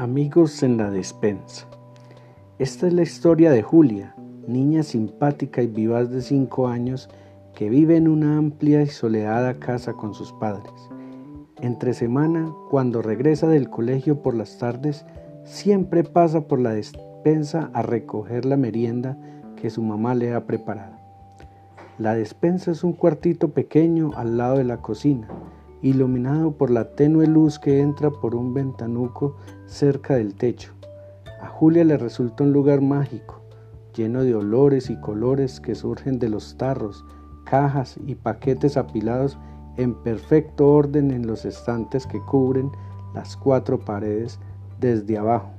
Amigos en la despensa. Esta es la historia de Julia, niña simpática y vivaz de 5 años que vive en una amplia y soledada casa con sus padres. Entre semana, cuando regresa del colegio por las tardes, siempre pasa por la despensa a recoger la merienda que su mamá le ha preparado. La despensa es un cuartito pequeño al lado de la cocina, iluminado por la tenue luz que entra por un ventanuco cerca del techo. A Julia le resulta un lugar mágico, lleno de olores y colores que surgen de los tarros, cajas y paquetes apilados en perfecto orden en los estantes que cubren las cuatro paredes desde abajo,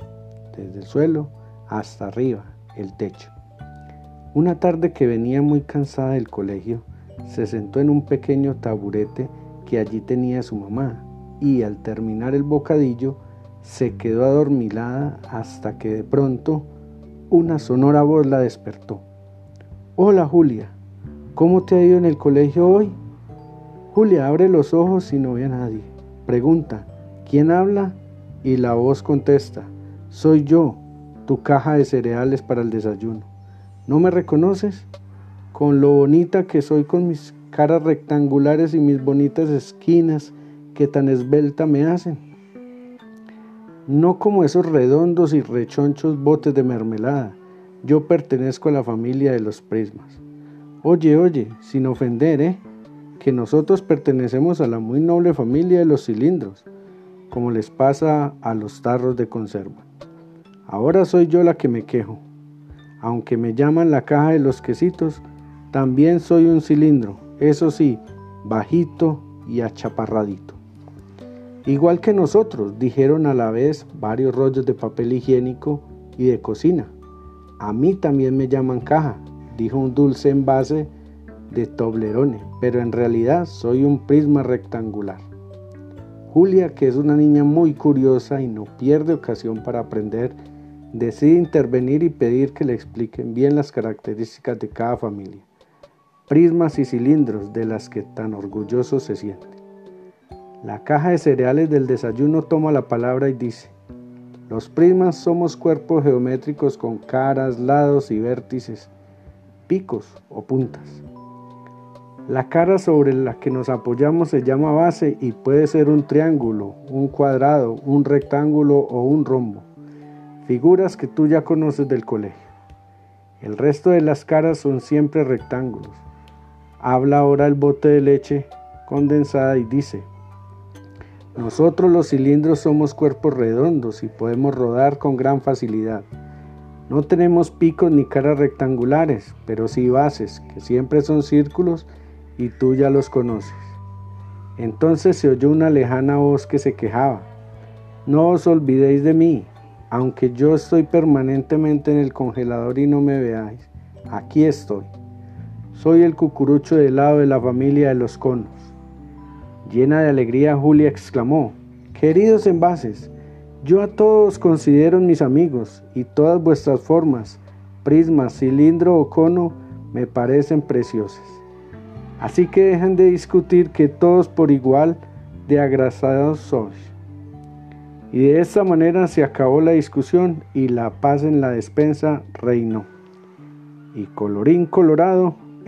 desde el suelo hasta arriba, el techo. Una tarde que venía muy cansada del colegio, se sentó en un pequeño taburete que allí tenía su mamá y al terminar el bocadillo se quedó adormilada hasta que de pronto una sonora voz la despertó. Hola Julia, ¿cómo te ha ido en el colegio hoy? Julia abre los ojos y no ve a nadie. Pregunta, ¿quién habla? Y la voz contesta, soy yo, tu caja de cereales para el desayuno. ¿No me reconoces? Con lo bonita que soy con mis caras rectangulares y mis bonitas esquinas que tan esbelta me hacen. No como esos redondos y rechonchos botes de mermelada. Yo pertenezco a la familia de los prismas. Oye, oye, sin ofender, ¿eh? Que nosotros pertenecemos a la muy noble familia de los cilindros, como les pasa a los tarros de conserva. Ahora soy yo la que me quejo. Aunque me llaman la caja de los quesitos, también soy un cilindro, eso sí, bajito y achaparradito. Igual que nosotros, dijeron a la vez varios rollos de papel higiénico y de cocina. A mí también me llaman caja, dijo un dulce envase de Toblerone, pero en realidad soy un prisma rectangular. Julia, que es una niña muy curiosa y no pierde ocasión para aprender, decide intervenir y pedir que le expliquen bien las características de cada familia prismas y cilindros de las que tan orgulloso se siente. La caja de cereales del desayuno toma la palabra y dice, los prismas somos cuerpos geométricos con caras, lados y vértices, picos o puntas. La cara sobre la que nos apoyamos se llama base y puede ser un triángulo, un cuadrado, un rectángulo o un rombo, figuras que tú ya conoces del colegio. El resto de las caras son siempre rectángulos. Habla ahora el bote de leche condensada y dice, nosotros los cilindros somos cuerpos redondos y podemos rodar con gran facilidad. No tenemos picos ni caras rectangulares, pero sí bases, que siempre son círculos y tú ya los conoces. Entonces se oyó una lejana voz que se quejaba. No os olvidéis de mí, aunque yo estoy permanentemente en el congelador y no me veáis. Aquí estoy. Soy el cucurucho de helado de la familia de los conos. Llena de alegría, Julia exclamó, Queridos envases, yo a todos considero mis amigos y todas vuestras formas, prismas, cilindro o cono, me parecen preciosas. Así que dejen de discutir que todos por igual de agrasados sois. Y de esta manera se acabó la discusión y la paz en la despensa reinó. Y colorín colorado,